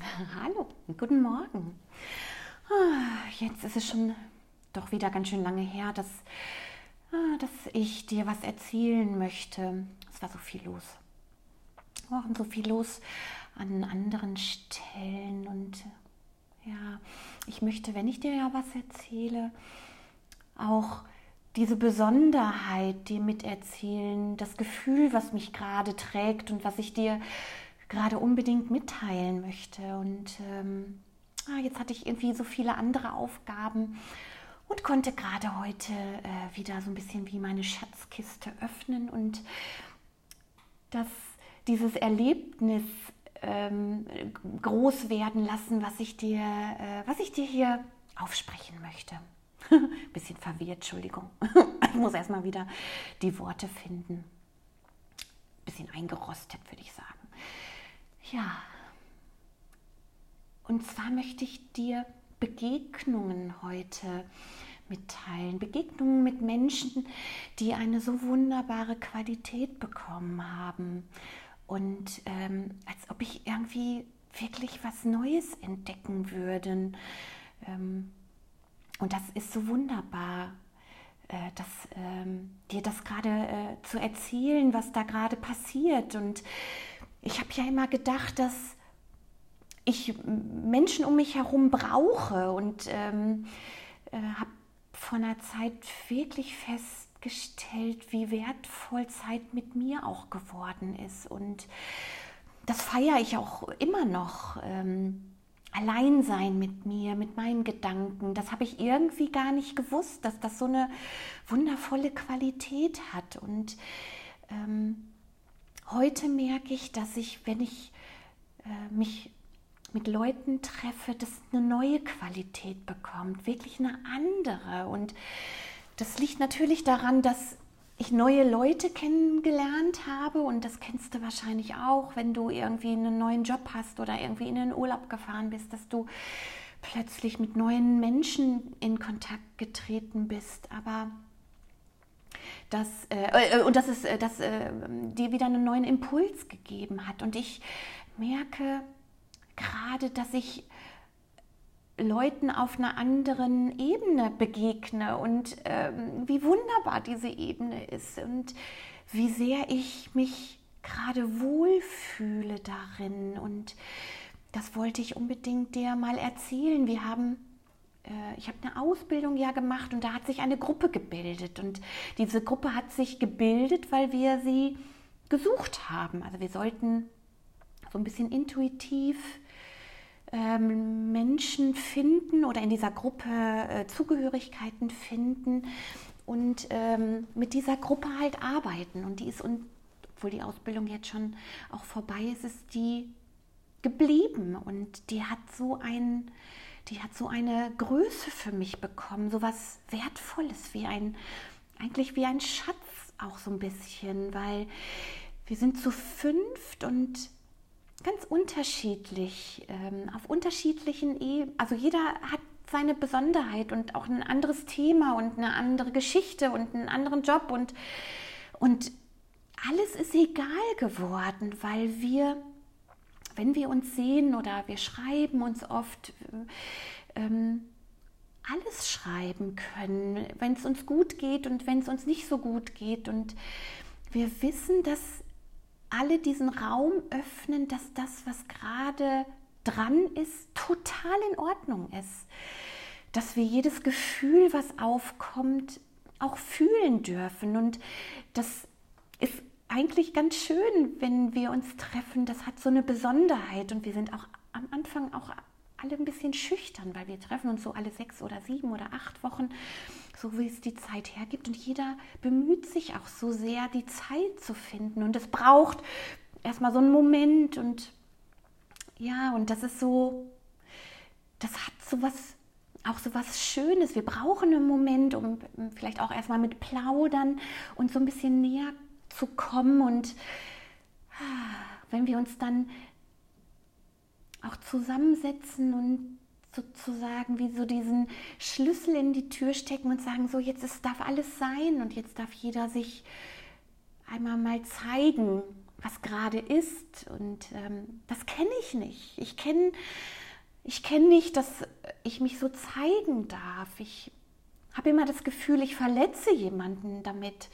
Hallo, guten Morgen. Ah, jetzt ist es schon doch wieder ganz schön lange her, dass, ah, dass ich dir was erzählen möchte. Es war so viel los. War so viel los an anderen Stellen und ja, ich möchte, wenn ich dir ja was erzähle, auch diese Besonderheit dir miterzählen, das Gefühl, was mich gerade trägt und was ich dir gerade unbedingt mitteilen möchte. Und ähm, ah, jetzt hatte ich irgendwie so viele andere Aufgaben und konnte gerade heute äh, wieder so ein bisschen wie meine Schatzkiste öffnen und das, dieses Erlebnis ähm, groß werden lassen, was ich dir, äh, was ich dir hier aufsprechen möchte. Bisschen verwirrt, Entschuldigung. ich muss erstmal wieder die Worte finden. Bisschen eingerostet, würde ich sagen. Ja. Und zwar möchte ich dir Begegnungen heute mitteilen. Begegnungen mit Menschen, die eine so wunderbare Qualität bekommen haben. Und ähm, als ob ich irgendwie wirklich was Neues entdecken würde. Ähm, und das ist so wunderbar, äh, das, ähm, dir das gerade äh, zu erzählen, was da gerade passiert. Und ich habe ja immer gedacht, dass ich Menschen um mich herum brauche und ähm, äh, habe vor einer Zeit wirklich festgestellt, wie wertvoll Zeit mit mir auch geworden ist. Und das feiere ich auch immer noch. Ähm, allein sein mit mir, mit meinen Gedanken. Das habe ich irgendwie gar nicht gewusst, dass das so eine wundervolle Qualität hat. Und ähm, heute merke ich, dass ich, wenn ich äh, mich mit Leuten treffe, das eine neue Qualität bekommt, wirklich eine andere. Und das liegt natürlich daran, dass ich neue Leute kennengelernt habe und das kennst du wahrscheinlich auch, wenn du irgendwie einen neuen Job hast oder irgendwie in den Urlaub gefahren bist, dass du plötzlich mit neuen Menschen in Kontakt getreten bist. Aber das, äh, äh und dass es äh, dass, äh, dir wieder einen neuen Impuls gegeben hat. Und ich merke gerade, dass ich Leuten auf einer anderen Ebene begegne und ähm, wie wunderbar diese Ebene ist und wie sehr ich mich gerade wohlfühle darin. Und das wollte ich unbedingt dir mal erzählen. Wir haben ich habe eine Ausbildung ja gemacht und da hat sich eine Gruppe gebildet. Und diese Gruppe hat sich gebildet, weil wir sie gesucht haben. Also wir sollten so ein bisschen intuitiv ähm, Menschen finden oder in dieser Gruppe äh, Zugehörigkeiten finden und ähm, mit dieser Gruppe halt arbeiten. Und die ist, und, obwohl die Ausbildung jetzt schon auch vorbei ist, ist die geblieben und die hat so ein, die hat so eine Größe für mich bekommen, so was Wertvolles, wie ein, eigentlich wie ein Schatz auch so ein bisschen, weil wir sind zu fünft und ganz unterschiedlich, ähm, auf unterschiedlichen Ebenen. Also jeder hat seine Besonderheit und auch ein anderes Thema und eine andere Geschichte und einen anderen Job und, und alles ist egal geworden, weil wir, wenn wir uns sehen oder wir schreiben uns oft, ähm, alles schreiben können, wenn es uns gut geht und wenn es uns nicht so gut geht. Und wir wissen, dass alle diesen Raum öffnen, dass das, was gerade dran ist, total in Ordnung ist. Dass wir jedes Gefühl, was aufkommt, auch fühlen dürfen. Und das ist eigentlich ganz schön, wenn wir uns treffen. Das hat so eine Besonderheit. Und wir sind auch am Anfang auch alle ein bisschen schüchtern, weil wir treffen uns so alle sechs oder sieben oder acht Wochen so wie es die Zeit hergibt. Und jeder bemüht sich auch so sehr, die Zeit zu finden. Und es braucht erstmal so einen Moment. Und ja, und das ist so, das hat so was, auch so was Schönes. Wir brauchen einen Moment, um vielleicht auch erstmal mit Plaudern und so ein bisschen näher zu kommen. Und ah, wenn wir uns dann auch zusammensetzen und sozusagen wie so diesen Schlüssel in die Tür stecken und sagen, so jetzt es darf alles sein und jetzt darf jeder sich einmal mal zeigen, was gerade ist. Und ähm, das kenne ich nicht. Ich kenne ich kenn nicht, dass ich mich so zeigen darf. Ich habe immer das Gefühl, ich verletze jemanden damit.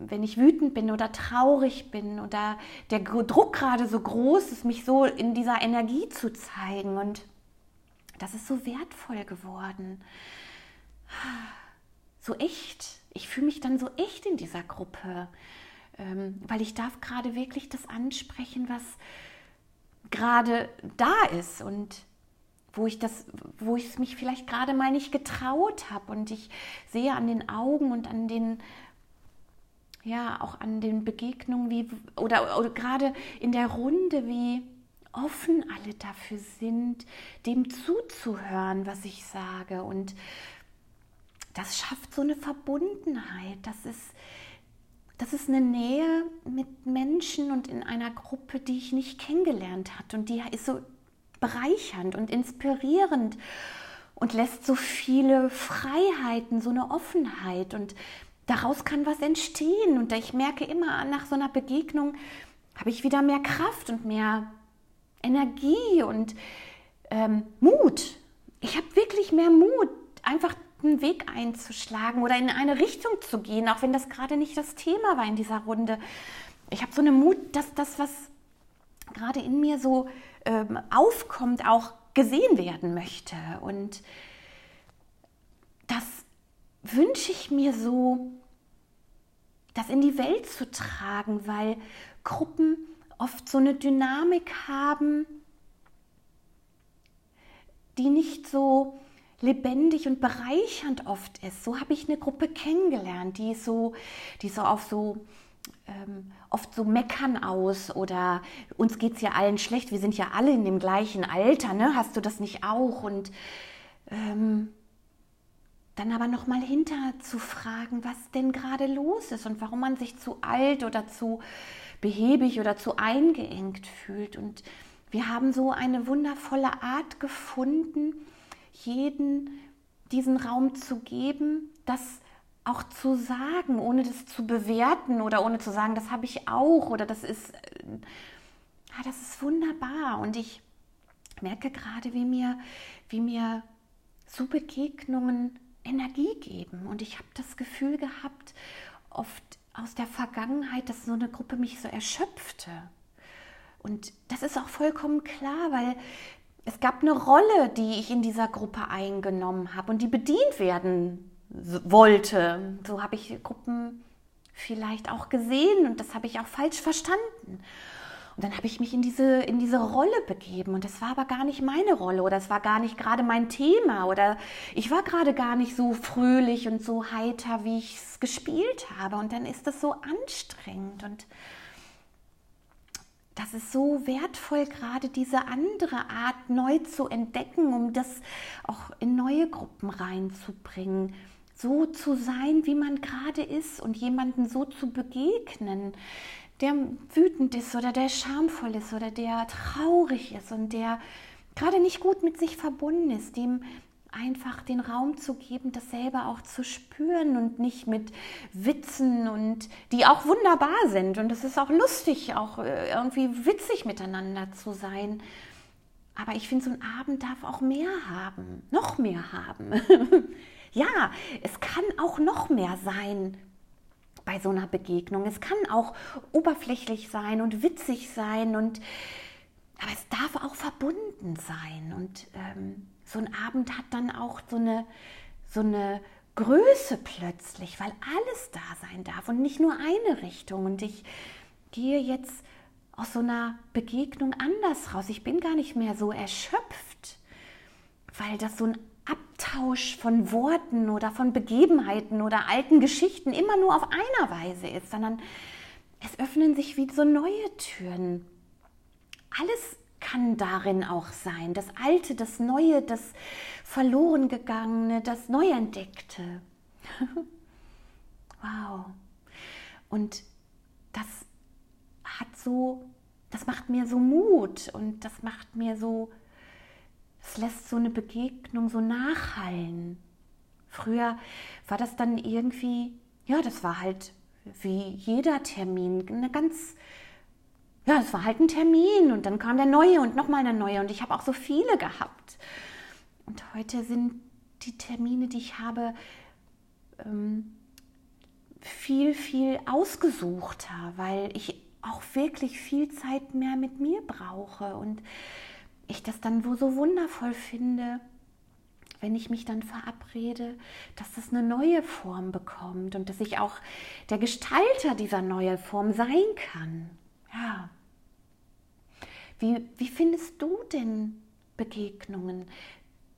Wenn ich wütend bin oder traurig bin oder der Druck gerade so groß ist, mich so in dieser Energie zu zeigen. Und das ist so wertvoll geworden. So echt. Ich fühle mich dann so echt in dieser Gruppe ähm, weil ich darf gerade wirklich das ansprechen, was gerade da ist und wo ich das, wo ich es mich vielleicht gerade mal nicht getraut habe und ich sehe an den Augen und an den ja auch an den Begegnungen wie oder, oder gerade in der Runde wie offen alle dafür sind, dem zuzuhören, was ich sage und das schafft so eine Verbundenheit. Das ist das ist eine Nähe mit Menschen und in einer Gruppe, die ich nicht kennengelernt hatte. Und die ist so bereichernd und inspirierend und lässt so viele Freiheiten, so eine Offenheit. Und daraus kann was entstehen. Und ich merke immer nach so einer Begegnung, habe ich wieder mehr Kraft und mehr Energie und ähm, Mut. Ich habe wirklich mehr Mut, einfach einen Weg einzuschlagen oder in eine Richtung zu gehen, auch wenn das gerade nicht das Thema war in dieser Runde. Ich habe so eine Mut, dass das, was gerade in mir so ähm, aufkommt, auch gesehen werden möchte. Und wünsche ich mir so, das in die Welt zu tragen, weil Gruppen oft so eine Dynamik haben, die nicht so lebendig und bereichernd oft ist. So habe ich eine Gruppe kennengelernt, die so, die so auf so ähm, oft so meckern aus oder uns geht es ja allen schlecht, wir sind ja alle in dem gleichen Alter, ne? Hast du das nicht auch? Und ähm, dann aber nochmal fragen, was denn gerade los ist und warum man sich zu alt oder zu behäbig oder zu eingeengt fühlt. Und wir haben so eine wundervolle Art gefunden, jeden diesen Raum zu geben, das auch zu sagen, ohne das zu bewerten oder ohne zu sagen, das habe ich auch oder das ist, äh, ja, das ist wunderbar. Und ich merke gerade, wie mir, wie mir so Begegnungen Energie geben. Und ich habe das Gefühl gehabt, oft aus der Vergangenheit, dass so eine Gruppe mich so erschöpfte. Und das ist auch vollkommen klar, weil es gab eine Rolle, die ich in dieser Gruppe eingenommen habe und die bedient werden wollte. So habe ich Gruppen vielleicht auch gesehen und das habe ich auch falsch verstanden. Und dann habe ich mich in diese, in diese Rolle begeben und das war aber gar nicht meine Rolle oder es war gar nicht gerade mein Thema oder ich war gerade gar nicht so fröhlich und so heiter, wie ich es gespielt habe. Und dann ist das so anstrengend und das ist so wertvoll, gerade diese andere Art neu zu entdecken, um das auch in neue Gruppen reinzubringen. So zu sein, wie man gerade ist und jemanden so zu begegnen, der wütend ist oder der schamvoll ist oder der traurig ist und der gerade nicht gut mit sich verbunden ist, dem einfach den Raum zu geben, das selber auch zu spüren und nicht mit Witzen und die auch wunderbar sind. Und es ist auch lustig, auch äh, irgendwie witzig miteinander zu sein. Aber ich finde, so ein Abend darf auch mehr haben, noch mehr haben. ja, es kann auch noch mehr sein bei so einer Begegnung. Es kann auch oberflächlich sein und witzig sein und aber es darf auch verbunden sein und ähm, so ein Abend hat dann auch so eine, so eine Größe plötzlich, weil alles da sein darf und nicht nur eine Richtung. Und ich gehe jetzt aus so einer Begegnung anders raus. Ich bin gar nicht mehr so erschöpft, weil das so ein Abtausch von Worten oder von Begebenheiten oder alten Geschichten immer nur auf einer Weise ist, sondern es öffnen sich wie so neue Türen. Alles kann darin auch sein. Das Alte, das Neue, das Verloren gegangene, das Neuentdeckte. wow. Und das hat so, das macht mir so Mut und das macht mir so, es lässt so eine Begegnung so nachhallen. Früher war das dann irgendwie, ja, das war halt wie jeder Termin, eine ganz, ja, es war halt ein Termin und dann kam der neue und nochmal der neue und ich habe auch so viele gehabt. Und heute sind die Termine, die ich habe, ähm, viel, viel ausgesuchter, weil ich auch wirklich viel Zeit mehr mit mir brauche und ich das dann so wundervoll finde, wenn ich mich dann verabrede, dass das eine neue Form bekommt und dass ich auch der Gestalter dieser neuen Form sein kann. Ja. Wie, wie findest du denn Begegnungen?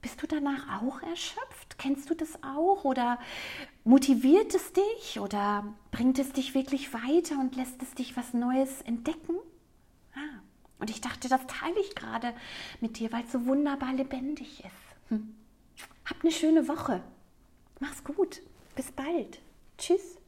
Bist du danach auch erschöpft? Kennst du das auch? Oder motiviert es dich? Oder bringt es dich wirklich weiter und lässt es dich was Neues entdecken? Und ich dachte, das teile ich gerade mit dir, weil es so wunderbar lebendig ist. Hm. Hab eine schöne Woche. Mach's gut. Bis bald. Tschüss.